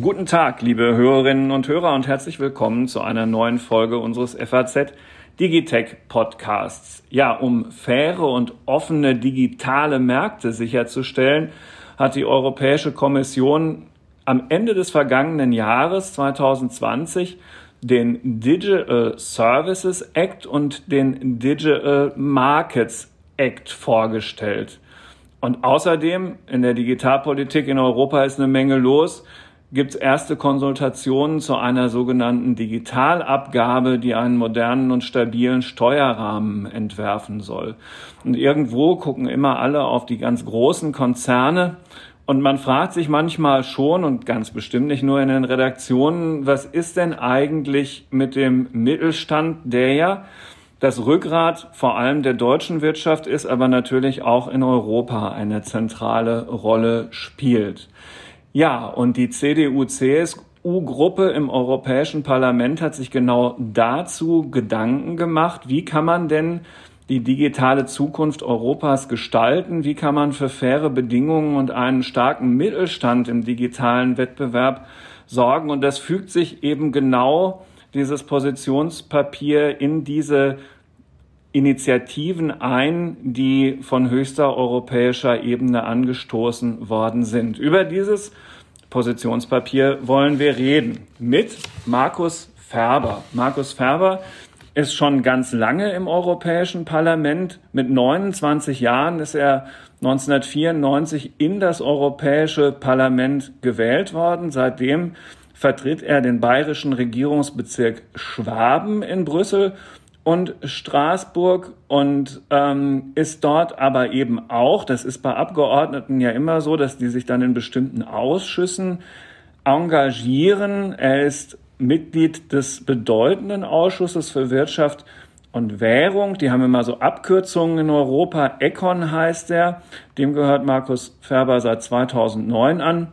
Guten Tag, liebe Hörerinnen und Hörer und herzlich willkommen zu einer neuen Folge unseres FAZ Digitech Podcasts. Ja, um faire und offene digitale Märkte sicherzustellen, hat die Europäische Kommission am Ende des vergangenen Jahres 2020 den Digital Services Act und den Digital Markets Act vorgestellt. Und außerdem in der Digitalpolitik in Europa ist eine Menge los gibt es erste Konsultationen zu einer sogenannten Digitalabgabe, die einen modernen und stabilen Steuerrahmen entwerfen soll. Und irgendwo gucken immer alle auf die ganz großen Konzerne und man fragt sich manchmal schon und ganz bestimmt nicht nur in den Redaktionen, was ist denn eigentlich mit dem Mittelstand, der ja das Rückgrat vor allem der deutschen Wirtschaft ist, aber natürlich auch in Europa eine zentrale Rolle spielt. Ja, und die CDU-CSU-Gruppe im Europäischen Parlament hat sich genau dazu Gedanken gemacht, wie kann man denn die digitale Zukunft Europas gestalten? Wie kann man für faire Bedingungen und einen starken Mittelstand im digitalen Wettbewerb sorgen? Und das fügt sich eben genau dieses Positionspapier in diese Initiativen ein, die von höchster europäischer Ebene angestoßen worden sind. Über dieses Positionspapier wollen wir reden mit Markus Ferber. Markus Ferber ist schon ganz lange im Europäischen Parlament. Mit 29 Jahren ist er 1994 in das Europäische Parlament gewählt worden. Seitdem vertritt er den bayerischen Regierungsbezirk Schwaben in Brüssel und Straßburg und ähm, ist dort aber eben auch, das ist bei Abgeordneten ja immer so, dass die sich dann in bestimmten Ausschüssen engagieren. Er ist Mitglied des bedeutenden Ausschusses für Wirtschaft und Währung. Die haben immer so Abkürzungen in Europa. Econ heißt er. Dem gehört Markus Ferber seit 2009 an.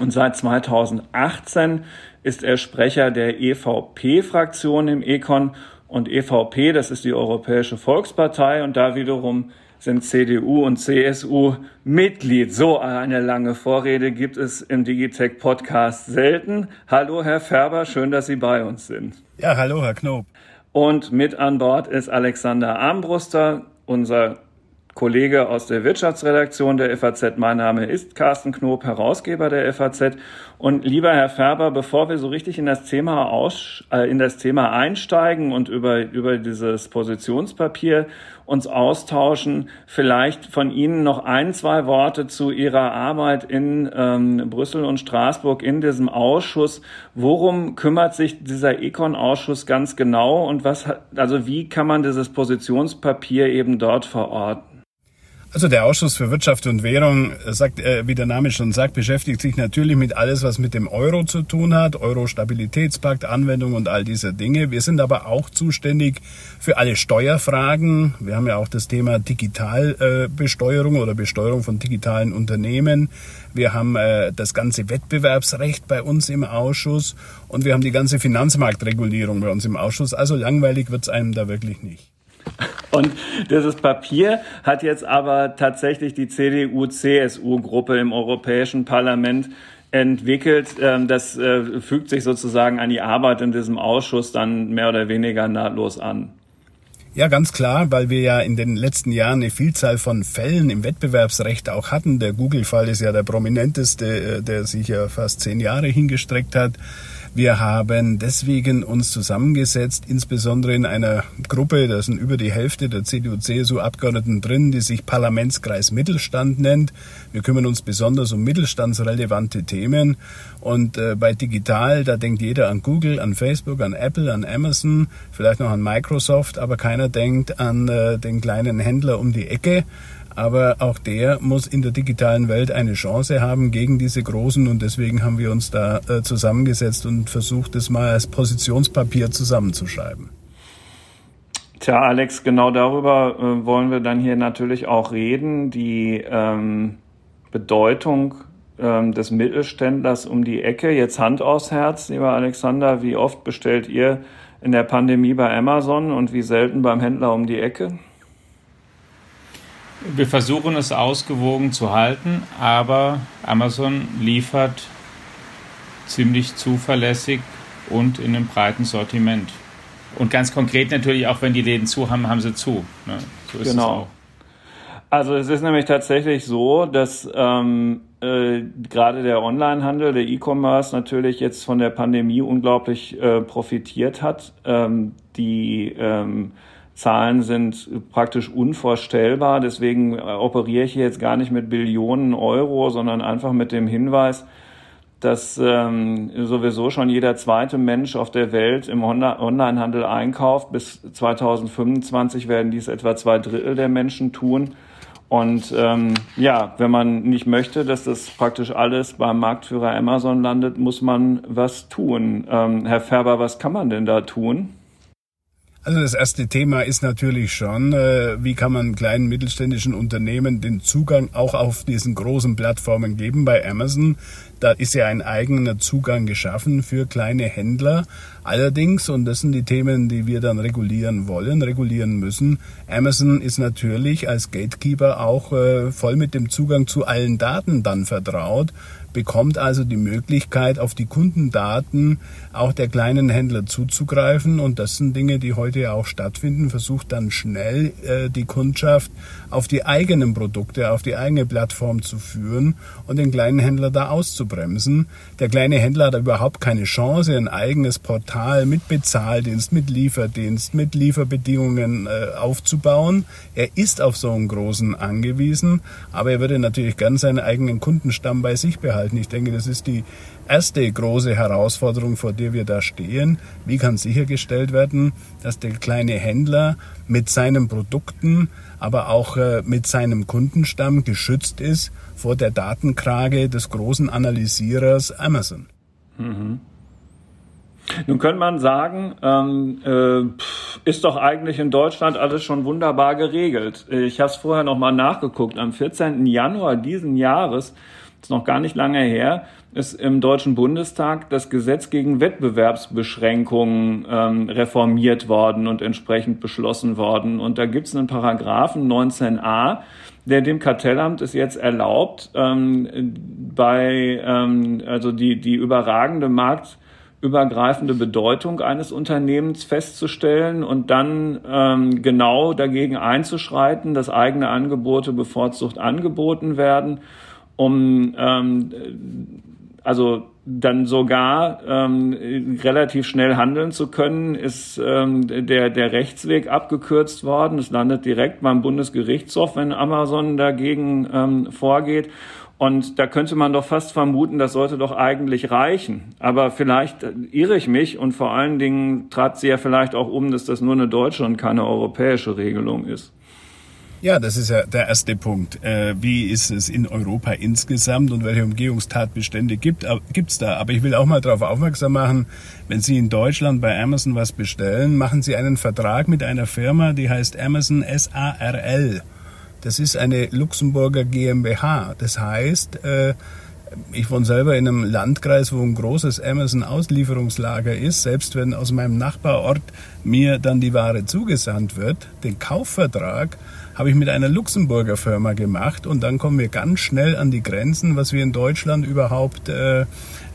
Und seit 2018 ist er Sprecher der EVP-Fraktion im Econ und EVP, das ist die Europäische Volkspartei und da wiederum sind CDU und CSU Mitglied. So eine lange Vorrede gibt es im Digitech Podcast selten. Hallo Herr Färber, schön, dass Sie bei uns sind. Ja, hallo Herr Knob. Und mit an Bord ist Alexander Armbruster, unser Kollege aus der Wirtschaftsredaktion der FAZ. Mein Name ist Carsten Knob, Herausgeber der FAZ. Und lieber Herr Färber, bevor wir so richtig in das Thema aus, äh, in das Thema einsteigen und über, über dieses Positionspapier uns austauschen, vielleicht von Ihnen noch ein, zwei Worte zu Ihrer Arbeit in ähm, Brüssel und Straßburg in diesem Ausschuss. Worum kümmert sich dieser Econ-Ausschuss ganz genau und was, also wie kann man dieses Positionspapier eben dort verorten? Also der Ausschuss für Wirtschaft und Währung, sagt, äh, wie der Name schon sagt, beschäftigt sich natürlich mit alles, was mit dem Euro zu tun hat, Euro-Stabilitätspakt, Anwendung und all diese Dinge. Wir sind aber auch zuständig für alle Steuerfragen. Wir haben ja auch das Thema Digitalbesteuerung oder Besteuerung von digitalen Unternehmen. Wir haben äh, das ganze Wettbewerbsrecht bei uns im Ausschuss und wir haben die ganze Finanzmarktregulierung bei uns im Ausschuss. Also langweilig wird's einem da wirklich nicht. Und dieses Papier hat jetzt aber tatsächlich die CDU-CSU-Gruppe im Europäischen Parlament entwickelt. Ähm, das äh, fügt sich sozusagen an die Arbeit in diesem Ausschuss dann mehr oder weniger nahtlos an. Ja, ganz klar, weil wir ja in den letzten Jahren eine Vielzahl von Fällen im Wettbewerbsrecht auch hatten. Der Google-Fall ist ja der prominenteste, äh, der sich ja fast zehn Jahre hingestreckt hat. Wir haben deswegen uns zusammengesetzt, insbesondere in einer Gruppe, da sind über die Hälfte der CDU-CSU-Abgeordneten drin, die sich Parlamentskreis Mittelstand nennt. Wir kümmern uns besonders um mittelstandsrelevante Themen. Und äh, bei Digital, da denkt jeder an Google, an Facebook, an Apple, an Amazon, vielleicht noch an Microsoft, aber keiner denkt an äh, den kleinen Händler um die Ecke aber auch der muss in der digitalen Welt eine Chance haben gegen diese großen und deswegen haben wir uns da äh, zusammengesetzt und versucht, das mal als Positionspapier zusammenzuschreiben. Tja, Alex, genau darüber äh, wollen wir dann hier natürlich auch reden. Die ähm, Bedeutung ähm, des Mittelständlers um die Ecke. Jetzt Hand aufs Herz, lieber Alexander, wie oft bestellt ihr in der Pandemie bei Amazon und wie selten beim Händler um die Ecke? Wir versuchen es ausgewogen zu halten, aber Amazon liefert ziemlich zuverlässig und in einem breiten Sortiment. Und ganz konkret natürlich, auch wenn die Läden zu haben, haben sie zu. Ne? So ist genau. es auch. Also es ist nämlich tatsächlich so, dass ähm, äh, gerade der Onlinehandel, der E-Commerce natürlich jetzt von der Pandemie unglaublich äh, profitiert hat. Ähm, die ähm, Zahlen sind praktisch unvorstellbar. Deswegen äh, operiere ich hier jetzt gar nicht mit Billionen Euro, sondern einfach mit dem Hinweis, dass ähm, sowieso schon jeder zweite Mensch auf der Welt im Onlinehandel einkauft. Bis 2025 werden dies etwa zwei Drittel der Menschen tun. Und ähm, ja, wenn man nicht möchte, dass das praktisch alles beim Marktführer Amazon landet, muss man was tun. Ähm, Herr Färber, was kann man denn da tun? Also das erste Thema ist natürlich schon, äh, wie kann man kleinen mittelständischen Unternehmen den Zugang auch auf diesen großen Plattformen geben. Bei Amazon, da ist ja ein eigener Zugang geschaffen für kleine Händler. Allerdings, und das sind die Themen, die wir dann regulieren wollen, regulieren müssen, Amazon ist natürlich als Gatekeeper auch äh, voll mit dem Zugang zu allen Daten dann vertraut bekommt also die Möglichkeit, auf die Kundendaten auch der kleinen Händler zuzugreifen. Und das sind Dinge, die heute auch stattfinden. Versucht dann schnell äh, die Kundschaft auf die eigenen Produkte, auf die eigene Plattform zu führen und den kleinen Händler da auszubremsen. Der kleine Händler hat überhaupt keine Chance, ein eigenes Portal mit Bezahldienst, mit Lieferdienst, mit Lieferbedingungen äh, aufzubauen. Er ist auf so einen großen angewiesen, aber er würde natürlich gern seinen eigenen Kundenstamm bei sich behalten halten. Ich denke, das ist die erste große Herausforderung, vor der wir da stehen. Wie kann sichergestellt werden, dass der kleine Händler mit seinen Produkten, aber auch äh, mit seinem Kundenstamm geschützt ist vor der Datenkrage des großen Analysierers Amazon? Mhm. Nun könnte man sagen, ähm, äh, ist doch eigentlich in Deutschland alles schon wunderbar geregelt. Ich habe es vorher noch mal nachgeguckt. Am 14. Januar diesen Jahres ist noch gar nicht lange her, ist im Deutschen Bundestag das Gesetz gegen Wettbewerbsbeschränkungen ähm, reformiert worden und entsprechend beschlossen worden. Und da gibt es einen Paragraphen 19a, der dem Kartellamt es jetzt erlaubt, ähm, bei ähm, also die, die überragende marktübergreifende Bedeutung eines Unternehmens festzustellen und dann ähm, genau dagegen einzuschreiten, dass eigene Angebote bevorzugt angeboten werden um ähm, also dann sogar ähm, relativ schnell handeln zu können, ist ähm, der, der Rechtsweg abgekürzt worden. Es landet direkt beim Bundesgerichtshof, wenn Amazon dagegen ähm, vorgeht. Und da könnte man doch fast vermuten, das sollte doch eigentlich reichen. Aber vielleicht irre ich mich und vor allen Dingen trat sie ja vielleicht auch um, dass das nur eine deutsche und keine europäische Regelung ist. Ja, das ist ja der erste Punkt. Äh, wie ist es in Europa insgesamt und welche Umgehungstatbestände gibt es da? Aber ich will auch mal darauf aufmerksam machen, wenn Sie in Deutschland bei Amazon was bestellen, machen Sie einen Vertrag mit einer Firma, die heißt Amazon SARL. Das ist eine Luxemburger GmbH. Das heißt, äh, ich wohne selber in einem Landkreis, wo ein großes Amazon-Auslieferungslager ist. Selbst wenn aus meinem Nachbarort mir dann die Ware zugesandt wird, den Kaufvertrag habe ich mit einer Luxemburger Firma gemacht und dann kommen wir ganz schnell an die Grenzen, was wir in Deutschland überhaupt äh,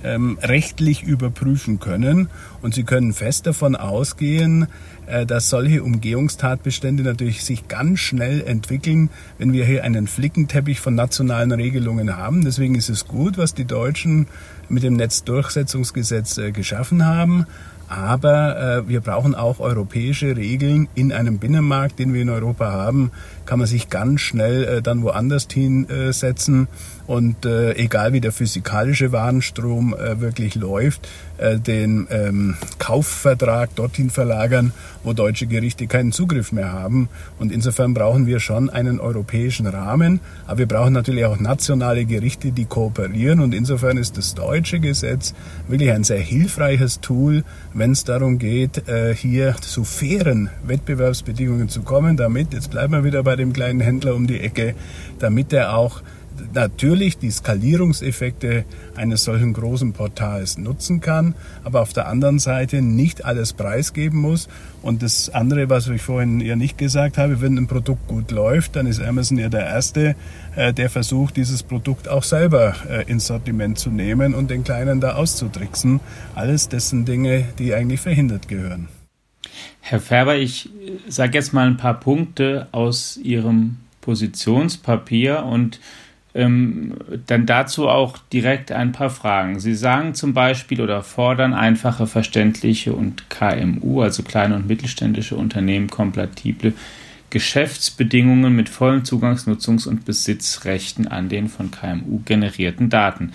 ähm, rechtlich überprüfen können. Und Sie können fest davon ausgehen, äh, dass solche Umgehungstatbestände natürlich sich ganz schnell entwickeln, wenn wir hier einen Flickenteppich von nationalen Regelungen haben. Deswegen ist es gut, was die Deutschen mit dem Netzdurchsetzungsgesetz äh, geschaffen haben. Aber äh, wir brauchen auch europäische Regeln in einem Binnenmarkt, den wir in Europa haben. Kann man sich ganz schnell äh, dann woanders hinsetzen und äh, egal wie der physikalische Warenstrom äh, wirklich läuft, äh, den ähm, Kaufvertrag dorthin verlagern, wo deutsche Gerichte keinen Zugriff mehr haben. Und insofern brauchen wir schon einen europäischen Rahmen, aber wir brauchen natürlich auch nationale Gerichte, die kooperieren. Und insofern ist das deutsche Gesetz wirklich ein sehr hilfreiches Tool, wenn es darum geht, äh, hier zu fairen Wettbewerbsbedingungen zu kommen, damit, jetzt bleiben wir wieder bei dem kleinen Händler um die Ecke, damit er auch natürlich die Skalierungseffekte eines solchen großen Portals nutzen kann, aber auf der anderen Seite nicht alles preisgeben muss. Und das andere, was ich vorhin ja nicht gesagt habe, wenn ein Produkt gut läuft, dann ist Amazon ja der Erste, äh, der versucht, dieses Produkt auch selber äh, ins Sortiment zu nehmen und den Kleinen da auszutricksen. Alles dessen Dinge, die eigentlich verhindert gehören. Herr Färber, ich sage jetzt mal ein paar Punkte aus Ihrem Positionspapier und ähm, dann dazu auch direkt ein paar Fragen. Sie sagen zum Beispiel oder fordern einfache, verständliche und KMU, also kleine und mittelständische Unternehmen, kompatible Geschäftsbedingungen mit vollen Zugangs-, Nutzungs- und Besitzrechten an den von KMU generierten Daten.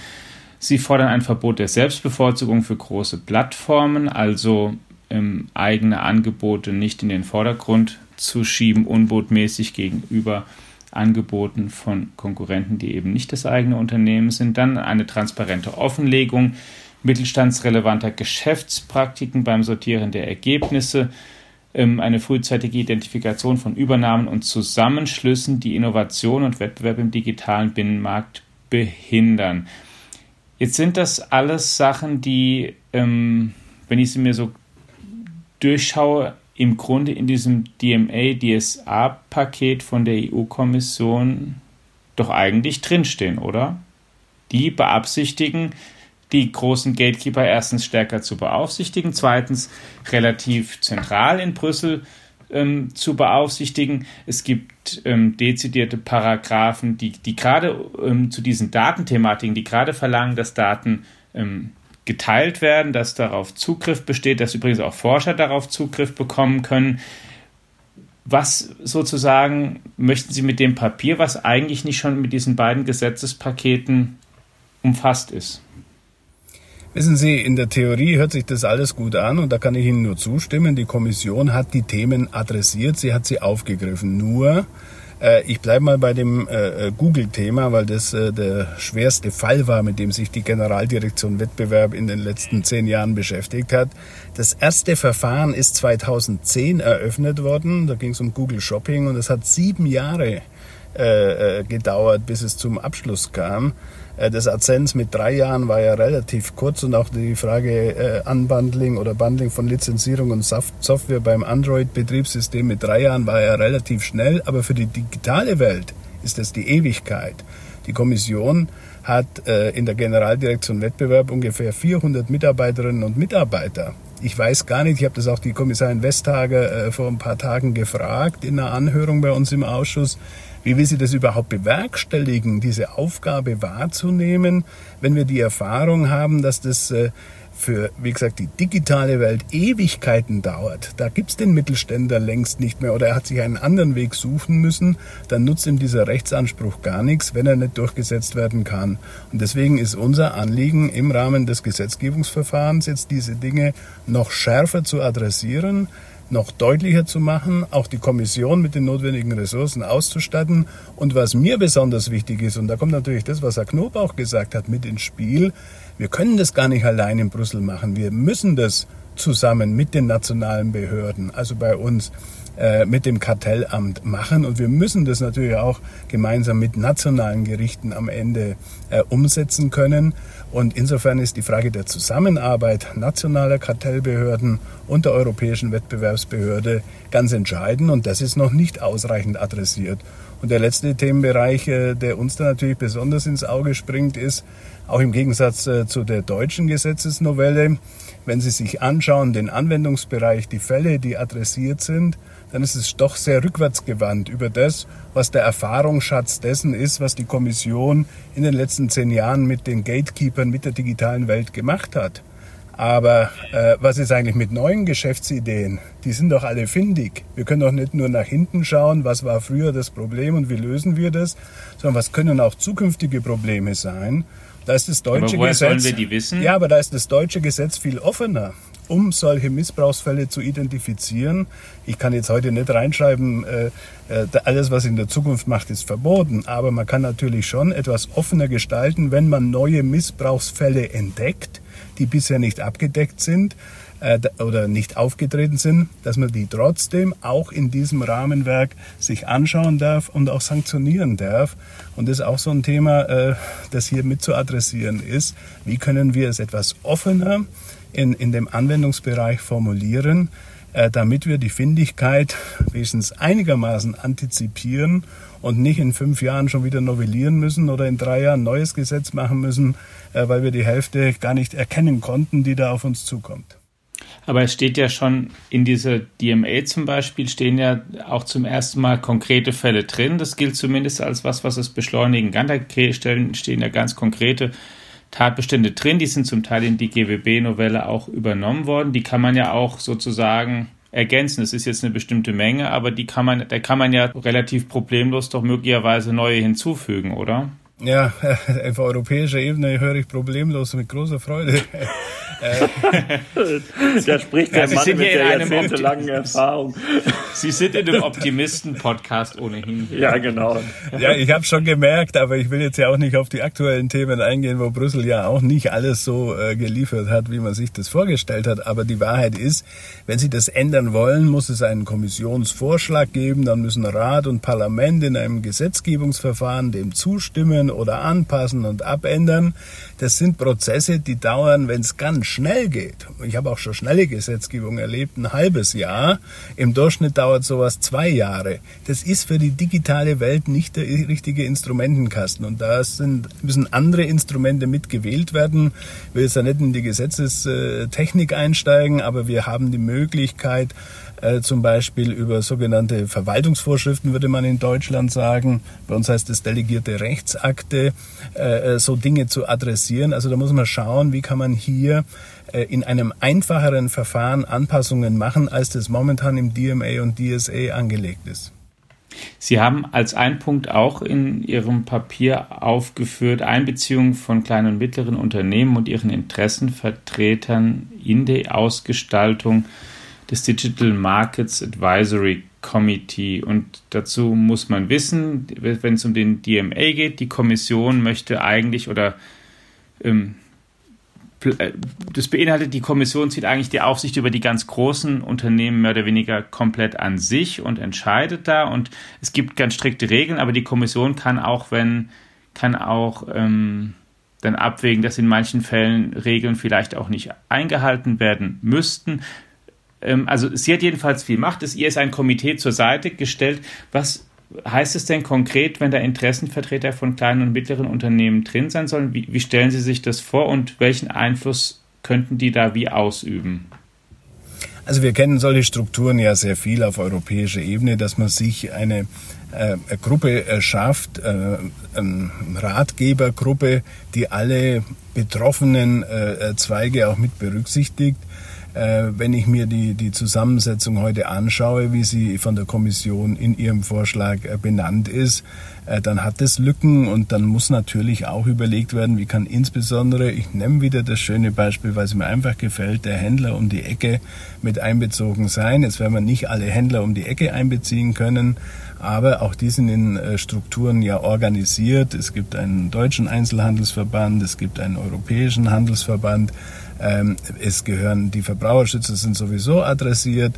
Sie fordern ein Verbot der Selbstbevorzugung für große Plattformen, also ähm, eigene Angebote nicht in den Vordergrund zu schieben, unbotmäßig gegenüber Angeboten von Konkurrenten, die eben nicht das eigene Unternehmen sind. Dann eine transparente Offenlegung mittelstandsrelevanter Geschäftspraktiken beim Sortieren der Ergebnisse, ähm, eine frühzeitige Identifikation von Übernahmen und Zusammenschlüssen, die Innovation und Wettbewerb im digitalen Binnenmarkt behindern. Jetzt sind das alles Sachen, die, ähm, wenn ich sie mir so durchschaue, im Grunde in diesem DMA-DSA-Paket von der EU-Kommission doch eigentlich drinstehen, oder? Die beabsichtigen, die großen Gatekeeper erstens stärker zu beaufsichtigen, zweitens relativ zentral in Brüssel ähm, zu beaufsichtigen. Es gibt ähm, dezidierte Paragraphen, die, die gerade ähm, zu diesen Datenthematiken, die gerade verlangen, dass Daten ähm, geteilt werden, dass darauf Zugriff besteht, dass übrigens auch Forscher darauf Zugriff bekommen können. Was sozusagen möchten Sie mit dem Papier, was eigentlich nicht schon mit diesen beiden Gesetzespaketen umfasst ist? Wissen Sie, in der Theorie hört sich das alles gut an und da kann ich Ihnen nur zustimmen. Die Kommission hat die Themen adressiert, sie hat sie aufgegriffen. Nur ich bleibe mal bei dem äh, äh, Google-Thema, weil das der schwerste Fall war, mit dem sich die Generaldirektion Wettbewerb in den letzten zehn Jahren beschäftigt hat. Das erste Verfahren ist 2010 eröffnet worden. Da ging es um Google Shopping und es hat sieben Jahre gedauert, bis es zum Abschluss kam. Äh, das Adsense mit drei Jahren war ja relativ kurz und auch die Frage äh, Unbundling oder Bundling von Lizenzierung und Software beim Android-Betriebssystem mit drei Jahren war ja relativ schnell, aber für die digitale Welt ist das die Ewigkeit. Die Kommission hat äh, in der Generaldirektion Wettbewerb ungefähr 400 Mitarbeiterinnen und Mitarbeiter. Ich weiß gar nicht, ich habe das auch die Kommissarin Vestager vor ein paar Tagen gefragt in einer Anhörung bei uns im Ausschuss, wie will sie das überhaupt bewerkstelligen, diese Aufgabe wahrzunehmen, wenn wir die Erfahrung haben, dass das äh, für, wie gesagt, die digitale Welt Ewigkeiten dauert. Da gibt's den Mittelständler längst nicht mehr oder er hat sich einen anderen Weg suchen müssen, dann nutzt ihm dieser Rechtsanspruch gar nichts, wenn er nicht durchgesetzt werden kann. Und deswegen ist unser Anliegen im Rahmen des Gesetzgebungsverfahrens jetzt diese Dinge noch schärfer zu adressieren, noch deutlicher zu machen, auch die Kommission mit den notwendigen Ressourcen auszustatten. Und was mir besonders wichtig ist, und da kommt natürlich das, was Herr Knob auch gesagt hat, mit ins Spiel, wir können das gar nicht allein in Brüssel machen. Wir müssen das zusammen mit den nationalen Behörden, also bei uns äh, mit dem Kartellamt machen. Und wir müssen das natürlich auch gemeinsam mit nationalen Gerichten am Ende äh, umsetzen können. Und insofern ist die Frage der Zusammenarbeit nationaler Kartellbehörden und der Europäischen Wettbewerbsbehörde ganz entscheidend. Und das ist noch nicht ausreichend adressiert. Und der letzte Themenbereich, äh, der uns da natürlich besonders ins Auge springt, ist, auch im Gegensatz äh, zu der deutschen Gesetzesnovelle, wenn Sie sich anschauen, den Anwendungsbereich, die Fälle, die adressiert sind, dann ist es doch sehr rückwärtsgewandt über das, was der Erfahrungsschatz dessen ist, was die Kommission in den letzten zehn Jahren mit den Gatekeepers, mit der digitalen Welt gemacht hat. Aber äh, was ist eigentlich mit neuen Geschäftsideen? Die sind doch alle findig. Wir können doch nicht nur nach hinten schauen, was war früher das Problem und wie lösen wir das, sondern was können auch zukünftige Probleme sein. Da ist das deutsche aber woher Gesetz. Sollen wir die wissen? Ja, aber da ist das deutsche Gesetz viel offener um solche Missbrauchsfälle zu identifizieren. Ich kann jetzt heute nicht reinschreiben, äh, äh, alles, was in der Zukunft macht, ist verboten. Aber man kann natürlich schon etwas offener gestalten, wenn man neue Missbrauchsfälle entdeckt, die bisher nicht abgedeckt sind. äh, oder nicht aufgetreten sind, dass man die trotzdem auch in diesem Rahmenwerk sich anschauen darf und auch sanktionieren darf. Und das ist auch so ein Thema, äh, das hier mit zu adressieren ist. Wie können wir es etwas offener in, in dem Anwendungsbereich formulieren, damit wir die Findigkeit wenigstens einigermaßen antizipieren und nicht in fünf Jahren schon wieder novellieren müssen oder in drei Jahren ein neues Gesetz machen müssen, äh, weil wir die Hälfte gar nicht erkennen konnten, die da auf uns zukommt. Aber es steht ja schon in dieser DMA zum Beispiel, stehen ja auch zum ersten Mal konkrete Fälle drin. Das gilt zumindest als was, was es beschleunigen kann. Da stehen ja ganz konkrete Tatbestände drin. Die sind zum Teil in die GWB-Novelle auch übernommen worden. Die kann man ja auch sozusagen ergänzen. Es ist jetzt eine bestimmte Menge, aber die kann man, da kann man ja relativ problemlos doch möglicherweise neue hinzufügen, oder? Ja, auf europäischer Ebene höre ich problemlos mit großer Freude. da spricht der ja, Mann mit der jahrzehntelangen Erfahrung. Sie sind in einem Optimisten-Podcast ohnehin. Ja, genau. Ja, ich habe schon gemerkt, aber ich will jetzt ja auch nicht auf die aktuellen Themen eingehen, wo Brüssel ja auch nicht alles so äh, geliefert hat, wie man sich das vorgestellt hat. Aber die Wahrheit ist, wenn Sie das ändern wollen, muss es einen Kommissionsvorschlag geben, dann müssen Rat und Parlament in einem Gesetzgebungsverfahren dem zustimmen oder anpassen und abändern. Das sind Prozesse, die dauern, wenn es ganz schnell geht. Ich habe auch schon schnelle Gesetzgebung erlebt, ein halbes Jahr. Im Durchschnitt dauert sowas zwei Jahre. Das ist für die digitale Welt nicht der richtige Instrumentenkasten. Und da sind, müssen andere Instrumente mitgewählt werden. Ich will jetzt ja nicht in die Gesetzestechnik einsteigen, aber wir haben die Möglichkeit, äh, zum Beispiel über sogenannte Verwaltungsvorschriften, würde man in Deutschland sagen. Bei uns heißt es delegierte Rechtsakte, äh, äh, so Dinge zu adressieren. Also da muss man schauen, wie kann man hier äh, in einem einfacheren Verfahren Anpassungen machen, als das momentan im DMA und DSA angelegt ist. Sie haben als ein Punkt auch in Ihrem Papier aufgeführt, Einbeziehung von kleinen und mittleren Unternehmen und ihren Interessenvertretern in die Ausgestaltung des Digital Markets Advisory Committee. Und dazu muss man wissen, wenn es um den DMA geht, die Kommission möchte eigentlich oder ähm, äh, das beinhaltet, die Kommission zieht eigentlich die Aufsicht über die ganz großen Unternehmen mehr oder weniger komplett an sich und entscheidet da. Und es gibt ganz strikte Regeln, aber die Kommission kann auch, wenn, kann auch ähm, dann abwägen, dass in manchen Fällen Regeln vielleicht auch nicht eingehalten werden müssten. Ähm, also sie hat jedenfalls viel Macht. Es, ihr ist ein Komitee zur Seite gestellt. Was heißt es denn konkret, wenn da Interessenvertreter von kleinen und mittleren Unternehmen drin sein sollen? Wie, wie stellen Sie sich das vor und welchen Einfluss könnten die da wie ausüben? Also wir kennen solche Strukturen ja sehr viel auf europäischer Ebene, dass man sich eine äh, Gruppe äh, schafft, äh, eine Ratgebergruppe, die alle betroffenen äh, Zweige auch mit berücksichtigt äh, wenn ich mir die, die Zusammensetzung heute anschaue, wie sie von der Kommission in ihrem Vorschlag äh, benannt ist, äh, dann hat es Lücken und dann muss natürlich auch überlegt werden, wie kann insbesondere, ich nehme wieder das schöne Beispiel, weil es mir einfach gefällt, der Händler um die Ecke mit einbezogen sein. Jetzt werden wir nicht alle Händler um die Ecke einbeziehen können, aber auch die sind in Strukturen ja organisiert. Es gibt einen deutschen Einzelhandelsverband, es gibt einen europäischen Handelsverband. Ähm, es gehören die Verbraucherschützer sind sowieso adressiert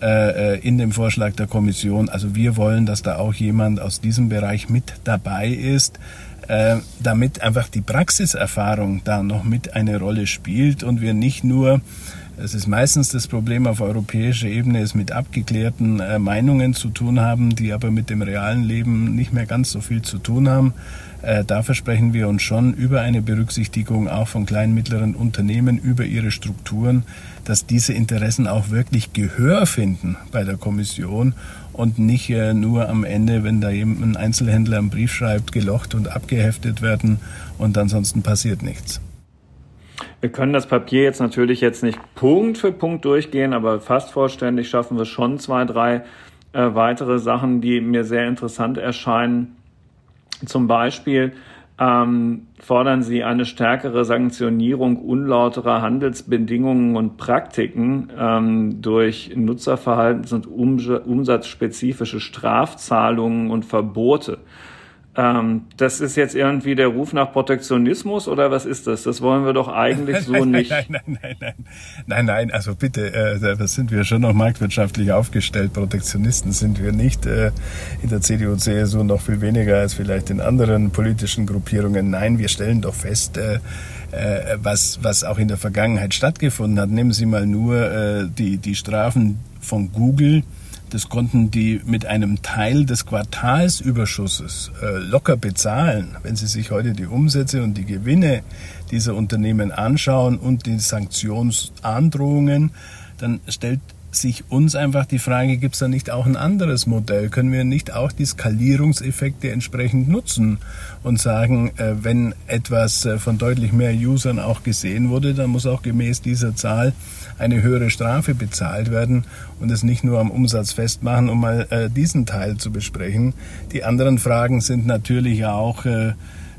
äh, äh, in dem Vorschlag der Kommission. Also wir wollen, dass da auch jemand aus diesem Bereich mit dabei ist, äh, damit einfach die Praxiserfahrung da noch mit eine Rolle spielt und wir nicht nur es ist meistens das Problem auf europäischer Ebene, es mit abgeklärten äh, Meinungen zu tun haben, die aber mit dem realen Leben nicht mehr ganz so viel zu tun haben. Äh, da versprechen wir uns schon über eine Berücksichtigung auch von kleinen, mittleren Unternehmen, über ihre Strukturen, dass diese Interessen auch wirklich Gehör finden bei der Kommission und nicht äh, nur am Ende, wenn da jemand ein Einzelhändler einen Brief schreibt, gelocht und abgeheftet werden und ansonsten passiert nichts. Wir können das Papier jetzt natürlich jetzt nicht Punkt für Punkt durchgehen, aber fast vollständig schaffen wir schon zwei, drei äh, weitere Sachen, die mir sehr interessant erscheinen. Zum Beispiel ähm, fordern sie eine stärkere Sanktionierung unlauterer Handelsbedingungen und Praktiken ähm, durch Nutzerverhaltens- und umsatzspezifische Strafzahlungen und Verbote. Ähm, das ist jetzt irgendwie der Ruf nach Protektionismus oder was ist das? Das wollen wir doch eigentlich so nein, nicht. Nein, nein, nein, nein, nein, nein, also bitte, äh, da sind wir schon noch marktwirtschaftlich aufgestellt. Protektionisten sind wir nicht äh, in der CDU, CSU noch viel weniger als vielleicht in anderen politischen Gruppierungen. Nein, wir stellen doch fest, äh, äh, was, was auch in der Vergangenheit stattgefunden hat. Nehmen Sie mal nur äh, die, die Strafen von Google das konnten die mit einem Teil des Quartalsüberschusses äh, locker bezahlen. Wenn Sie sich heute die Umsätze und die Gewinne dieser Unternehmen anschauen und die Sanktionsandrohungen, dann stellt sich uns einfach die Frage, gibt es da nicht auch ein anderes Modell? Können wir nicht auch die Skalierungseffekte entsprechend nutzen und sagen, äh, wenn etwas äh, von deutlich mehr Usern auch gesehen wurde, dann muss auch gemäß dieser Zahl eine höhere Strafe bezahlt werden und es nicht nur am Umsatz festmachen, um mal äh, diesen Teil zu besprechen. Die anderen Fragen sind natürlich auch,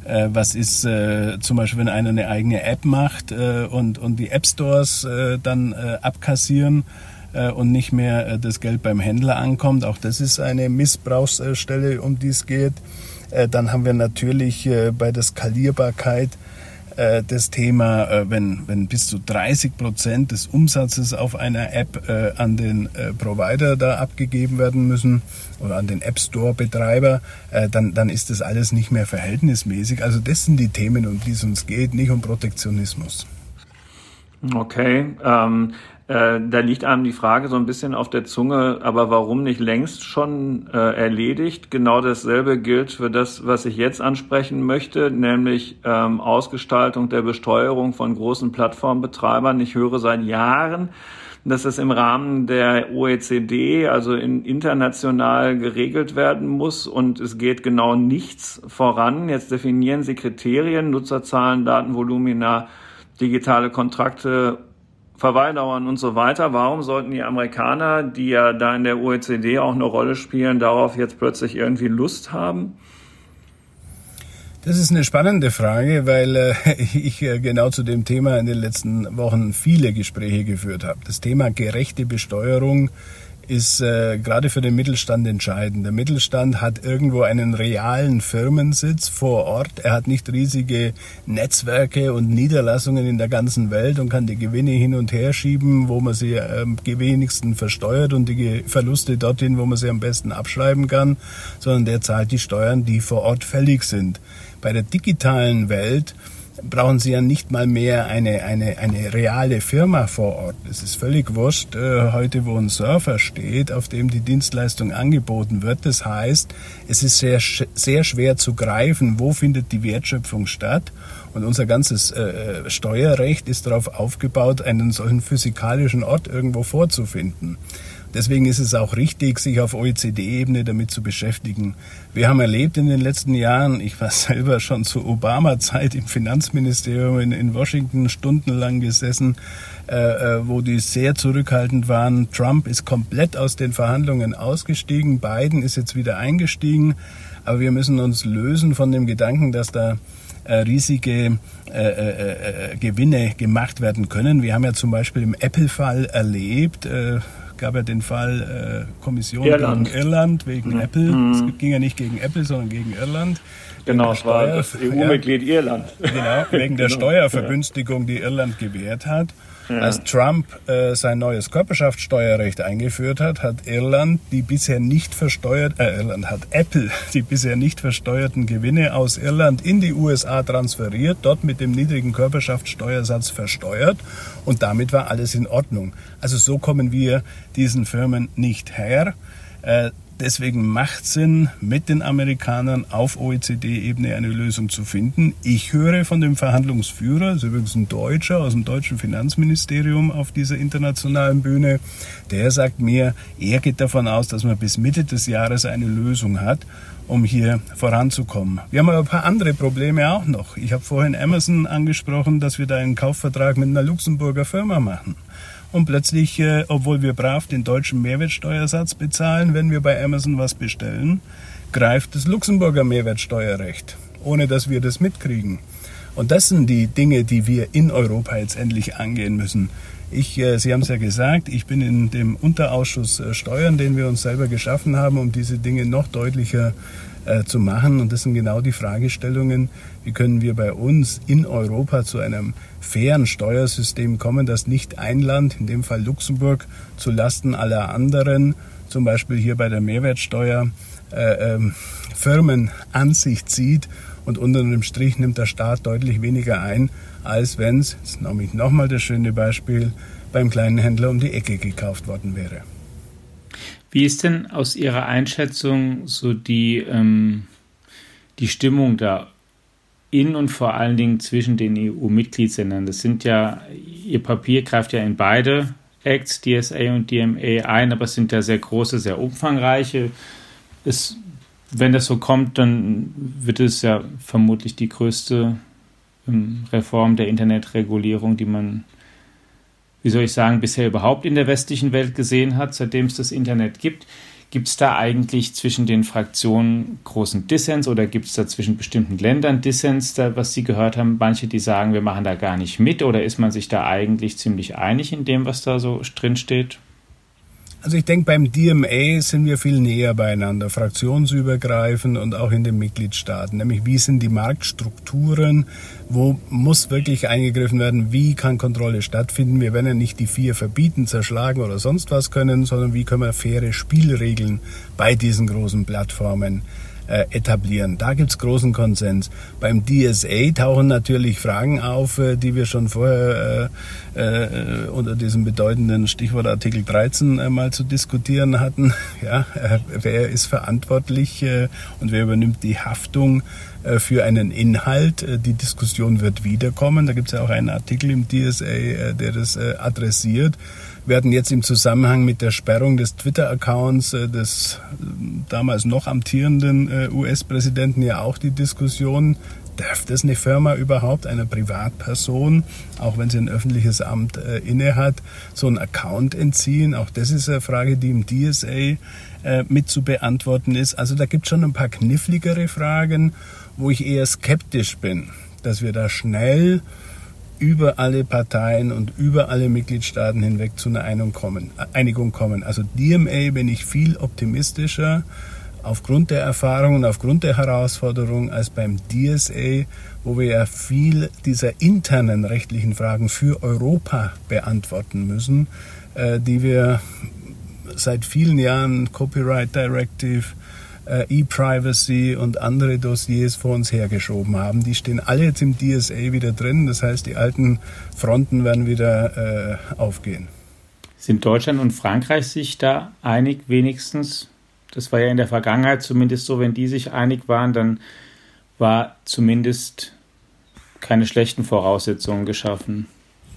was ist äh, zum Beispiel, wenn einer eine eigene App macht äh, und, und die App Stores äh, dann abkassieren und nicht mehr äh, das Geld beim Händler ankommt. Auch das ist eine Missbrauchsstelle, um die es geht. Äh, dann haben wir natürlich bei der Skalierbarkeit das Thema, wenn, wenn bis zu 30 Prozent des Umsatzes auf einer App an den Provider da abgegeben werden müssen oder an den App Store Betreiber, dann, dann ist das alles nicht mehr verhältnismäßig. Also das sind die Themen, um die es uns geht, nicht um Protektionismus. Okay. Ähm, äh, da liegt einem die Frage so ein bisschen auf der Zunge, aber warum nicht längst schon äh, erledigt? Genau dasselbe gilt für das, was ich jetzt ansprechen möchte, nämlich ähm, Ausgestaltung der Besteuerung von großen Plattformbetreibern. Ich höre seit Jahren, dass es im Rahmen der OECD, also in, international geregelt werden muss und es geht genau nichts voran. Jetzt definieren Sie Kriterien, Nutzerzahlen, Datenvolumina, digitale Kontrakte Verweildauern und so weiter. Warum sollten die Amerikaner, die ja da in der OECD auch eine Rolle spielen, darauf jetzt plötzlich irgendwie Lust haben? Das ist eine spannende Frage, weil äh, ich äh, genau zu dem Thema in den letzten Wochen viele Gespräche geführt habe. Das Thema gerechte Besteuerung ist äh, gerade für den Mittelstand entscheidend. Der Mittelstand hat irgendwo einen realen Firmensitz vor Ort. Er hat nicht riesige Netzwerke und Niederlassungen in der ganzen Welt und kann die Gewinne hin und her schieben, wo man sie am ähm, wenigsten versteuert und die Verluste dorthin, wo man sie am besten abschreiben kann, sondern der zahlt die Steuern, die vor Ort fällig sind. Bei der digitalen Welt brauchen Sie ja nicht mal mehr eine, eine, eine reale Firma vor Ort. Es ist völlig wurscht, äh, heute wo ein Surfer steht, auf dem die Dienstleistung angeboten wird. Das heißt, es ist sehr, sehr schwer zu greifen, wo findet die Wertschöpfung statt. Und unser ganzes äh, äh Steuerrecht ist darauf aufgebaut, einen solchen physikalischen Ort irgendwo vorzufinden. Deswegen ist es auch richtig, sich auf OECD-Ebene damit zu beschäftigen. Wir haben erlebt in den letzten Jahren, ich war selber schon zu Obama-Zeit im Finanzministerium in, in, Washington stundenlang gesessen, äh, äh, wo die sehr zurückhaltend waren. Trump ist komplett aus den Verhandlungen ausgestiegen, Biden ist jetzt wieder eingestiegen. Aber wir müssen uns lösen von dem Gedanken, dass da äh, riesige äh, äh, äh Gewinne gemacht werden können. Wir haben ja zum Beispiel im Apple-Fall erlebt, äh, gab ja den Fall äh, Kommission Irland. gegen Irland wegen mhm. Apple. Es ging ja nicht gegen Apple, sondern gegen Irland. Genau, es war das EU-Mitglied ja, Irland. Genau, wegen der genau. Steuervergünstigung, die Irland gewährt hat. Ja. Als Trump äh, sein neues Körperschaftssteuerrecht eingeführt hat, hat Irland die bisher nicht versteuert, äh, Irland hat Apple die bisher nicht versteuerten Gewinne aus Irland in die USA transferiert, dort mit dem niedrigen Körperschaftssteuersatz versteuert und damit war alles in Ordnung. Also so kommen wir diesen Firmen nicht her. Äh, Deswegen macht Sinn, mit den Amerikanern auf OECD-Ebene eine Lösung zu finden. Ich höre von dem Verhandlungsführer, das ist übrigens ein Deutscher aus dem deutschen Finanzministerium auf dieser internationalen Bühne, der sagt mir, er geht davon aus, dass man bis Mitte des Jahres eine Lösung hat, um hier voranzukommen. Wir haben aber ein paar andere Probleme auch noch. Ich habe vorhin Amazon angesprochen, dass wir da einen Kaufvertrag mit einer Luxemburger Firma machen und plötzlich, äh, obwohl wir brav den deutschen Mehrwertsteuersatz bezahlen, wenn wir bei Amazon was bestellen, greift das Luxemburger Mehrwertsteuerrecht, ohne dass wir das mitkriegen. Und das sind die Dinge, die wir in Europa jetzt endlich angehen müssen. Ich, äh, Sie haben es ja gesagt, ich bin in dem Unterausschuss äh, Steuern, den wir uns selber geschaffen haben, um diese Dinge noch deutlicher zu machen. Und das sind genau die Fragestellungen, wie können wir bei uns in Europa zu einem fairen Steuersystem kommen, dass nicht ein Land, in dem Fall Luxemburg, zu Lasten aller anderen, zum Beispiel hier bei der Mehrwertsteuer, äh, ähm, Firmen an sich zieht und unter dem Strich nimmt der Staat deutlich weniger ein, als wenn es, jetzt nehme ich nochmal das schöne Beispiel, beim kleinen Händler um die Ecke gekauft worden wäre. Wie ist denn aus Ihrer Einschätzung so die, ähm, die Stimmung da in und vor allen Dingen zwischen den EU-Mitgliedsländern? Das sind ja, Ihr Papier greift ja in beide Acts, DSA und DMA ein, aber es sind ja sehr große, sehr umfangreiche. Es wenn das so kommt, dann wird es ja vermutlich die größte ähm, Reform der Internetregulierung, die man, wie soll ich sagen, bisher überhaupt in der westlichen Welt gesehen hat, seitdem es das Internet gibt. Gibt es da eigentlich zwischen den Fraktionen großen Dissens oder gibt es da zwischen bestimmten Ländern Dissens, da, was Sie gehört haben? Manche, die sagen, wir machen da gar nicht mit oder ist man sich da eigentlich ziemlich einig in dem, was da so drin steht? Also ich denke, beim DMA sind wir viel näher beieinander, fraktionsübergreifend und auch in den Mitgliedstaaten. Nämlich, wie sind die Marktstrukturen, wo muss wirklich eingegriffen werden, wie kann Kontrolle stattfinden. Wir werden ja nicht die vier verbieten, zerschlagen oder sonst was können, sondern wie können wir faire Spielregeln bei diesen großen Plattformen äh, etablieren. Da gibt's großen Konsens. Beim DSA tauchen natürlich Fragen auf, äh, die wir schon vorher äh, äh, unter diesem bedeutenden Stichwort Artikel 13 äh, mal zu diskutieren hatten. Ja, äh, wer ist verantwortlich und wer übernimmt die Haftung für einen Inhalt? Die Diskussion wird wiederkommen. Da gibt es ja auch einen Artikel im DSA, der das adressiert. Hatten jetzt im Zusammenhang mit der Sperrung des Twitter-Accounts äh, des äh, damals noch amtierenden äh, US-Präsidenten ja auch die Diskussion, darf das eine Firma überhaupt, einer Privatperson, auch wenn sie ein öffentliches Amt äh, innehat, so einen Account entziehen? Auch das ist eine Frage, die im DSA äh, mit zu beantworten ist. Also da gibt es schon ein paar kniffligere Fragen, wo ich eher skeptisch bin, dass wir da schnell über alle Parteien und über alle Mitgliedstaaten hinweg zu einer Einigung kommen. Also DMA bin ich viel optimistischer aufgrund der Erfahrung und aufgrund der Herausforderung als beim DSA, wo wir ja viel dieser internen rechtlichen Fragen für Europa beantworten müssen, äh, die wir seit vielen Jahren Copyright Directive, äh, E-Privacy und andere Dossiers vor uns hergeschoben haben. Die stehen alle jetzt im DSA wieder drin. Das heißt, die alten Fronten werden wieder äh, aufgehen. Sind Deutschland und Frankreich sich da einig wenigstens? Das war ja in der Vergangenheit zumindest so, wenn die sich einig waren, dann war zumindest keine schlechten Voraussetzungen geschaffen.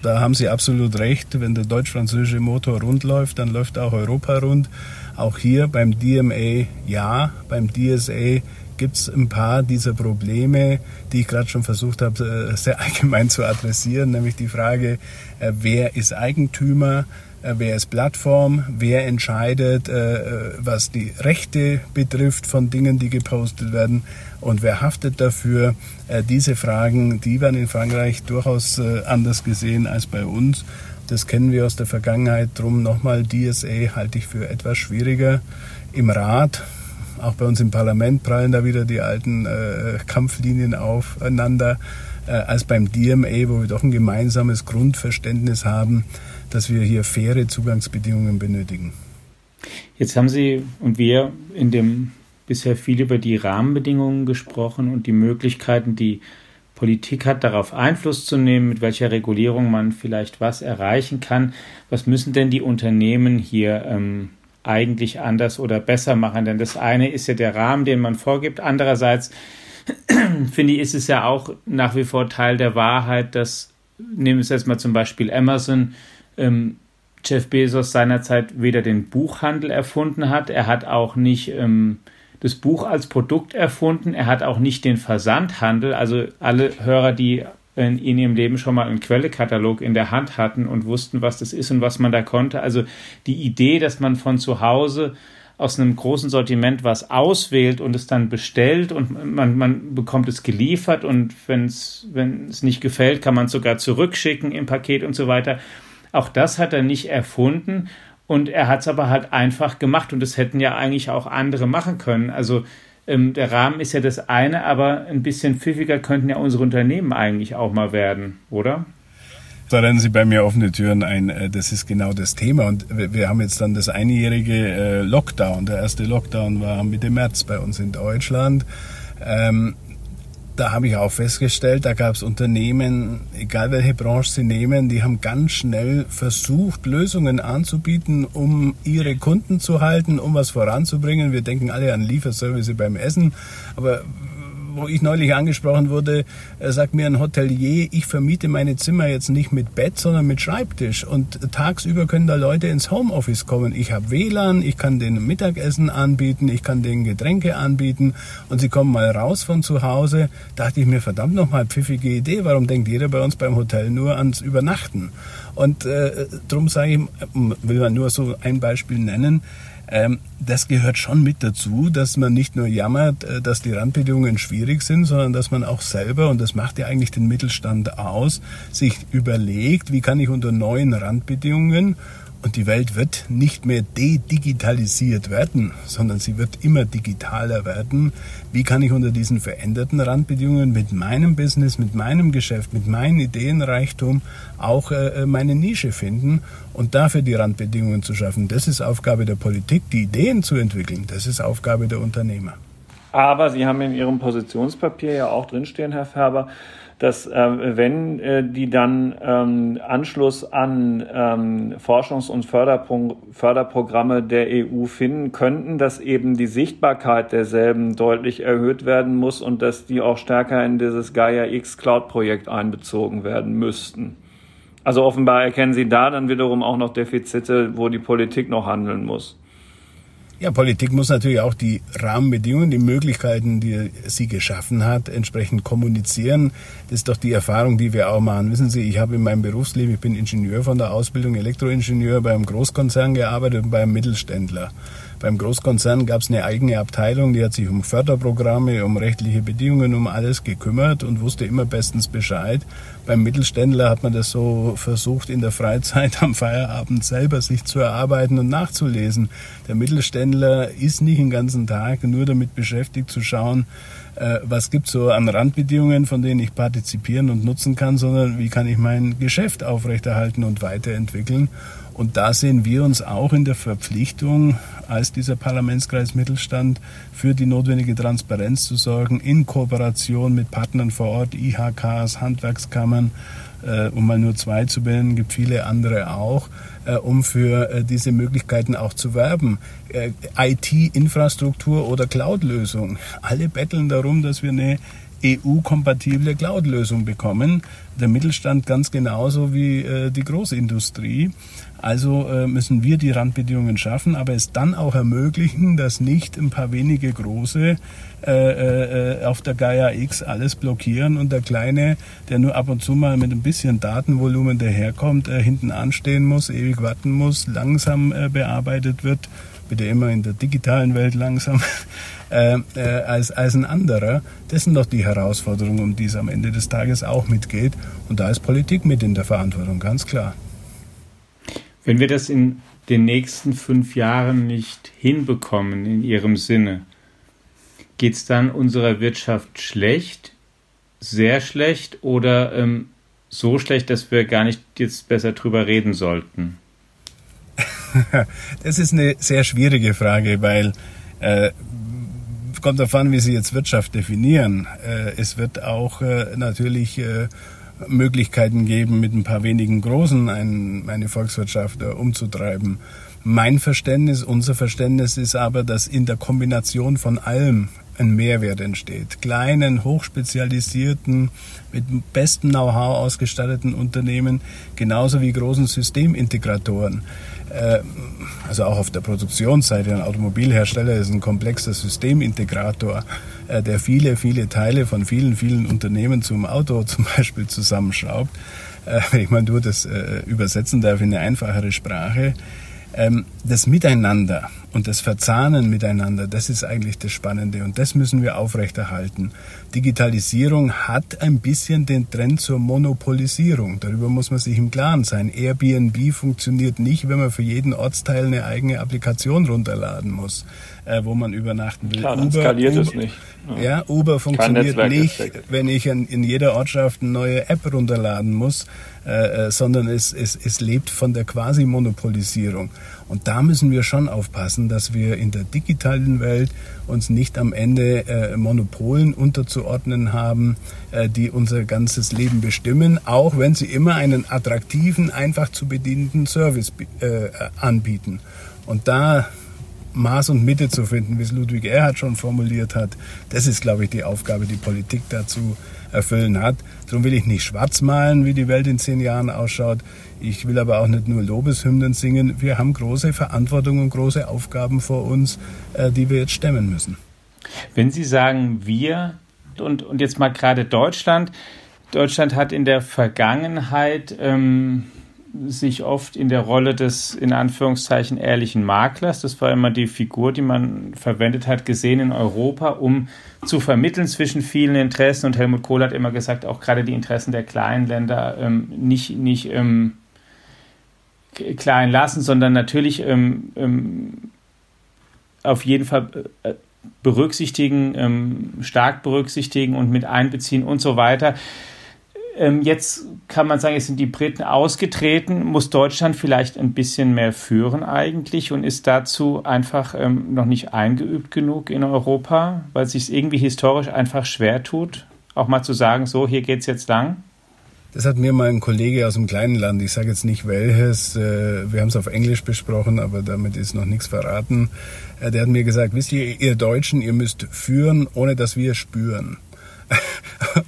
Da haben Sie absolut recht. Wenn der deutsch-französische Motor rund läuft, dann läuft auch Europa rund. Auch hier beim DMA ja, beim DSA gibt es ein paar dieser Probleme, die ich gerade schon versucht habe, äh, sehr allgemein zu adressieren, nämlich die Frage, äh, wer ist Eigentümer, äh, wer ist Plattform, wer entscheidet, was die Rechte betrifft von Dingen, die gepostet werden und wer haftet dafür. Diese Fragen, die werden in Frankreich durchaus anders gesehen als bei uns. Das kennen wir aus der Vergangenheit. Drum nochmal, DSA halte ich für etwas schwieriger. Im Rat, auch bei uns im Parlament, prallen da wieder die alten äh, Kampflinien aufeinander, äh, als beim DMA, wo wir doch ein gemeinsames Grundverständnis haben, dass wir hier faire Zugangsbedingungen benötigen. Jetzt haben Sie und wir in dem bisher viel über die Rahmenbedingungen gesprochen und die Möglichkeiten, die Politik hat, darauf Einfluss zu nehmen, mit welcher Regulierung man vielleicht was erreichen kann. Was müssen denn die Unternehmen hier ähm, eigentlich anders oder besser machen? Denn das eine ist ja der Rahmen, den man vorgibt. Andererseits finde ich, ist es ja auch nach wie vor Teil der Wahrheit, dass, nehmen wir es jetzt mal zum Beispiel Amazon, ähm, Jeff Bezos seinerzeit weder den Buchhandel erfunden hat, er hat auch nicht ähm, das Buch als Produkt erfunden. Er hat auch nicht den Versandhandel. Also alle Hörer, die in, in ihrem Leben schon mal einen Quellekatalog in der Hand hatten und wussten, was das ist und was man da konnte. Also die Idee, dass man von zu Hause aus einem großen Sortiment was auswählt und es dann bestellt und man, man bekommt es geliefert und wenn es wenn es nicht gefällt, kann man es sogar zurückschicken im Paket und so weiter. Auch das hat er nicht erfunden und er hat es aber halt einfach gemacht und das hätten ja eigentlich auch andere machen können. Also ähm, der Rahmen ist ja das eine, aber ein bisschen pfiffiger könnten ja unsere Unternehmen eigentlich auch mal werden, oder? Da rennen Sie bei mir offene Türen ein. Äh, das ist genau das Thema. Und wir haben jetzt dann das einjährige äh, Lockdown. Der erste Lockdown war Mitte März bei uns in Deutschland. Ähm, da habe ich auch festgestellt, da gab es Unternehmen, egal welche Branche sie nehmen, die haben ganz schnell versucht, Lösungen anzubieten, um ihre Kunden zu halten, um was voranzubringen. Wir denken alle an Lieferservice beim Essen, aber wo ich neulich angesprochen wurde, sagt mir ein Hotelier, ich vermiete meine Zimmer jetzt nicht mit Bett, sondern mit Schreibtisch. Und tagsüber können da Leute ins Homeoffice kommen. Ich habe WLAN, ich kann denen Mittagessen anbieten, ich kann denen Getränke anbieten und sie kommen mal raus von zu Hause. Dachte ich mir, verdammt nochmal, pfiffige Idee. Warum denkt jeder bei uns beim Hotel nur ans Übernachten? Und äh, darum sage ich, will man nur so ein Beispiel nennen, ähm, das gehört schon mit dazu, dass man nicht nur jammert, äh, dass die Randbedingungen schwierig sind, sondern dass man auch selber, und das macht ja eigentlich den Mittelstand aus, sich überlegt, wie kann ich unter neuen Randbedingungen und die Welt wird nicht mehr dedigitalisiert werden, sondern sie wird immer digitaler werden. Wie kann ich unter diesen veränderten Randbedingungen mit meinem Business, mit meinem Geschäft, mit meinem Ideenreichtum auch äh, meine Nische finden und dafür die Randbedingungen zu schaffen? Das ist Aufgabe der Politik, die Ideen zu entwickeln. Das ist Aufgabe der Unternehmer. Aber Sie haben in Ihrem Positionspapier ja auch drinstehen, Herr Färber, dass äh, wenn äh, die dann ähm, Anschluss an ähm, Forschungs- und Förderpro Förderprogramme der EU finden könnten, dass eben die Sichtbarkeit derselben deutlich erhöht werden muss und dass die auch stärker in dieses Gaia X Cloud-Projekt einbezogen werden müssten. Also offenbar erkennen Sie da dann wiederum auch noch Defizite, wo die Politik noch handeln muss. Ja, Politik muss natürlich auch die Rahmenbedingungen, die Möglichkeiten, die sie geschaffen hat, entsprechend kommunizieren. Das ist doch die Erfahrung, die wir auch machen. Wissen Sie, ich habe in meinem Berufsleben, ich bin Ingenieur von der Ausbildung, Elektroingenieur beim Großkonzern gearbeitet und beim Mittelständler. Beim Großkonzern gab es eine eigene Abteilung, die hat sich um Förderprogramme, um rechtliche Bedingungen, um alles gekümmert und wusste immer bestens Bescheid. Beim Mittelständler hat man das so versucht, in der Freizeit am Feierabend selber sich zu erarbeiten und nachzulesen. Der Mittelständler ist nicht den ganzen Tag nur damit beschäftigt zu schauen, äh, was gibt so an Randbedingungen, von denen ich partizipieren und nutzen kann, sondern wie kann ich mein Geschäft aufrechterhalten und weiterentwickeln. Und da sehen wir uns auch in der Verpflichtung, als dieser Parlamentskreis Mittelstand für die notwendige Transparenz zu sorgen, in Kooperation mit Partnern vor Ort, IHKs, Handwerkskammern, äh, um mal nur zwei zu benennen, gibt viele andere auch, äh, um für äh, diese Möglichkeiten auch zu werben. Äh, IT-Infrastruktur oder Cloud-Lösung. Alle betteln darum, dass wir eine EU-kompatible Cloud-Lösung bekommen. Der Mittelstand ganz genauso wie äh, die Großindustrie. Also äh, müssen wir die Randbedingungen schaffen, aber es dann auch ermöglichen, dass nicht ein paar wenige Große äh, äh, auf der Gaia X alles blockieren und der Kleine, der nur ab und zu mal mit ein bisschen Datenvolumen daherkommt, äh, hinten anstehen muss, ewig warten muss, langsam äh, bearbeitet wird bitte immer in der digitalen Welt langsam, äh, äh, als, als ein anderer. Das sind doch die Herausforderungen, um die es am Ende des Tages auch mitgeht. Und da ist Politik mit in der Verantwortung, ganz klar. Wenn wir das in den nächsten fünf Jahren nicht hinbekommen in Ihrem Sinne, geht es dann unserer Wirtschaft schlecht, sehr schlecht oder ähm, so schlecht, dass wir gar nicht jetzt besser drüber reden sollten? das ist eine sehr schwierige Frage, weil äh, kommt an, wie Sie jetzt Wirtschaft definieren. Äh, es wird auch äh, natürlich äh, Möglichkeiten geben, mit ein paar wenigen Großen ein, eine Volkswirtschaft äh, umzutreiben. Mein Verständnis, unser Verständnis ist aber, dass in der Kombination von allem ein Mehrwert entsteht. Kleinen, hochspezialisierten, mit bestem Know-how ausgestatteten Unternehmen, genauso wie großen Systemintegratoren. Äh, also auch auf der Produktionsseite, ein Automobilhersteller ist ein komplexer Systemintegrator, der viele, viele Teile von vielen, vielen Unternehmen zum Auto zum Beispiel zusammenschraubt. Äh, wenn ich mal nur das übersetzen darf in eine einfachere Sprache. Ähm, das Miteinander Und das Verzahnen miteinander, das ist eigentlich das Spannende und das müssen wir aufrechterhalten. Digitalisierung hat ein bisschen den Trend zur Monopolisierung. Darüber muss man sich im Klaren sein. Airbnb funktioniert nicht, wenn man für jeden Ortsteil eine eigene Applikation runterladen muss, äh, wo man übernachten will. Klar, dann Uber, skaliert Uber, es nicht. Ja, ja Uber funktioniert nicht, wenn ich in, in, jeder Ortschaft eine neue App runterladen muss, äh, äh, sondern es, es, es lebt von der Quasi-Monopolisierung. Und da müssen wir schon aufpassen, dass wir in der digitalen Welt uns nicht am Ende äh, Monopolen unterzuordnen haben, äh, die unser ganzes Leben bestimmen, auch wenn sie immer einen attraktiven, einfach zu bedienenden Service äh, anbieten. Und da Maß und Mitte zu finden, wie es Ludwig Erhard schon formuliert hat, das ist, glaube ich, die Aufgabe, die Politik dazu erfüllen hat. Darum will ich nicht schwarz malen, wie die Welt in zehn Jahren ausschaut. Ich will aber auch nicht nur Lobeshymnen singen. Wir haben große Verantwortung und große Aufgaben vor uns, äh, die wir jetzt stemmen müssen. Wenn Sie sagen wir und, und jetzt mal gerade Deutschland, Deutschland hat in der Vergangenheit ähm, sich oft in der Rolle des in Anführungszeichen ehrlichen Maklers, das war immer die Figur, die man verwendet hat, gesehen in Europa, um zu vermitteln zwischen vielen Interessen. Und Helmut Kohl hat immer gesagt, auch gerade die Interessen der kleinen Länder ähm, nicht, nicht ähm, klein lassen, sondern natürlich ähm, ähm auf jeden Fall äh, berücksichtigen, ähm, stark berücksichtigen und mit einbeziehen und so weiter. Ähm, jetzt kann man sagen, jetzt sind die Briten ausgetreten. Muss Deutschland vielleicht ein bisschen mehr führen eigentlich und ist dazu einfach ähm, noch nicht eingeübt genug in Europa, weil es sich irgendwie historisch einfach schwer tut, auch mal zu sagen, so, hier geht es jetzt lang? Das hat mir mal ein Kollege aus dem kleinen Land, ich sage jetzt nicht welches, äh, wir haben es auf Englisch besprochen, aber damit ist noch nichts verraten. Äh, der hat mir gesagt, wisst ihr, ihr Deutschen, ihr müsst führen, ohne dass wir spüren.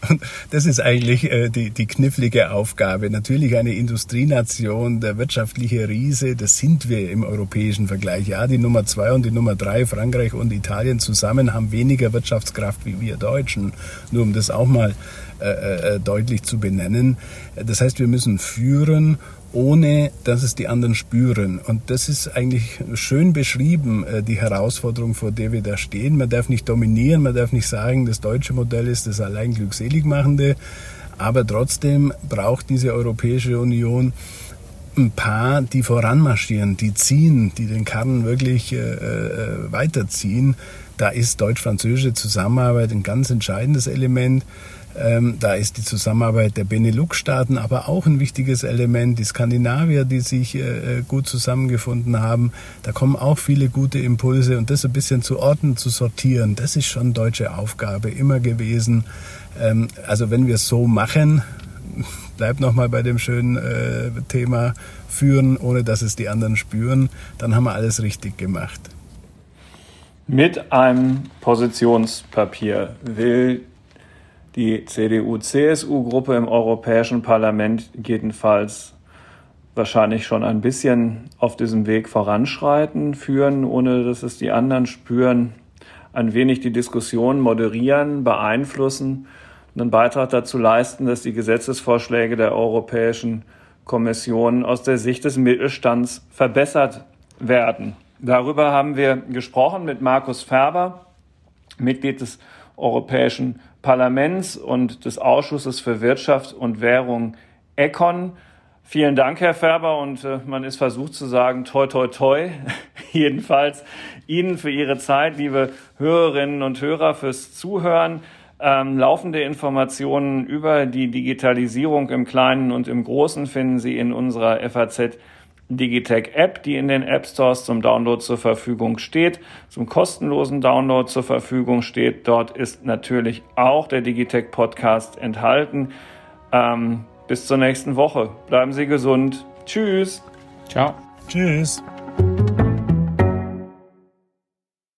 Und das ist eigentlich äh, die, die knifflige Aufgabe. Natürlich eine Industrienation, der wirtschaftliche Riese, das sind wir im europäischen Vergleich. Ja, die Nummer zwei und die Nummer drei, Frankreich und Italien zusammen, haben weniger Wirtschaftskraft wie wir Deutschen. Nur um das auch mal äh, äh, deutlich zu benennen. Das heißt, wir müssen führen ohne dass es die anderen spüren. Und das ist eigentlich schön beschrieben, äh, die Herausforderung, vor der wir da stehen. Man darf nicht dominieren, man darf nicht sagen, das deutsche Modell ist das allein glückselig machende, aber trotzdem braucht diese Europäische Union ein paar, die voranmarschieren, die ziehen, die den Karren wirklich äh, äh weiterziehen. Da ist deutsch-französische Zusammenarbeit ein ganz entscheidendes Element. Ähm, da ist die Zusammenarbeit der Benelux-Staaten aber auch ein wichtiges Element. Die Skandinavier, die sich äh, äh, gut zusammengefunden haben, da kommen auch viele gute Impulse und das ein bisschen zu orten, zu sortieren, das ist schon deutsche Aufgabe immer gewesen. Ähm, also wenn wir es so machen, bleibt nochmal bei dem schönen äh, Thema führen, ohne dass es die anderen spüren, dann haben wir alles richtig gemacht. Mit einem Positionspapier will die CDU-CSU-Gruppe im Europäischen Parlament jedenfalls wahrscheinlich schon ein bisschen auf diesem Weg voranschreiten, führen, ohne dass es die anderen spüren, ein wenig die Diskussion moderieren, beeinflussen und einen Beitrag dazu leisten, dass die Gesetzesvorschläge der Europäischen Kommission aus der Sicht des Mittelstands verbessert werden. Darüber haben wir gesprochen mit Markus Ferber, Mitglied des Europäischen Parlaments und des Ausschusses für Wirtschaft und Währung ECON. Vielen Dank, Herr Färber, und äh, man ist versucht zu sagen, toi, toi, toi. Jedenfalls Ihnen für Ihre Zeit, liebe Hörerinnen und Hörer, fürs Zuhören. Ähm, laufende Informationen über die Digitalisierung im Kleinen und im Großen finden Sie in unserer FAZ Digitech App, die in den App Stores zum Download zur Verfügung steht, zum kostenlosen Download zur Verfügung steht. Dort ist natürlich auch der Digitech Podcast enthalten. Ähm, bis zur nächsten Woche. Bleiben Sie gesund. Tschüss. Ciao. Tschüss.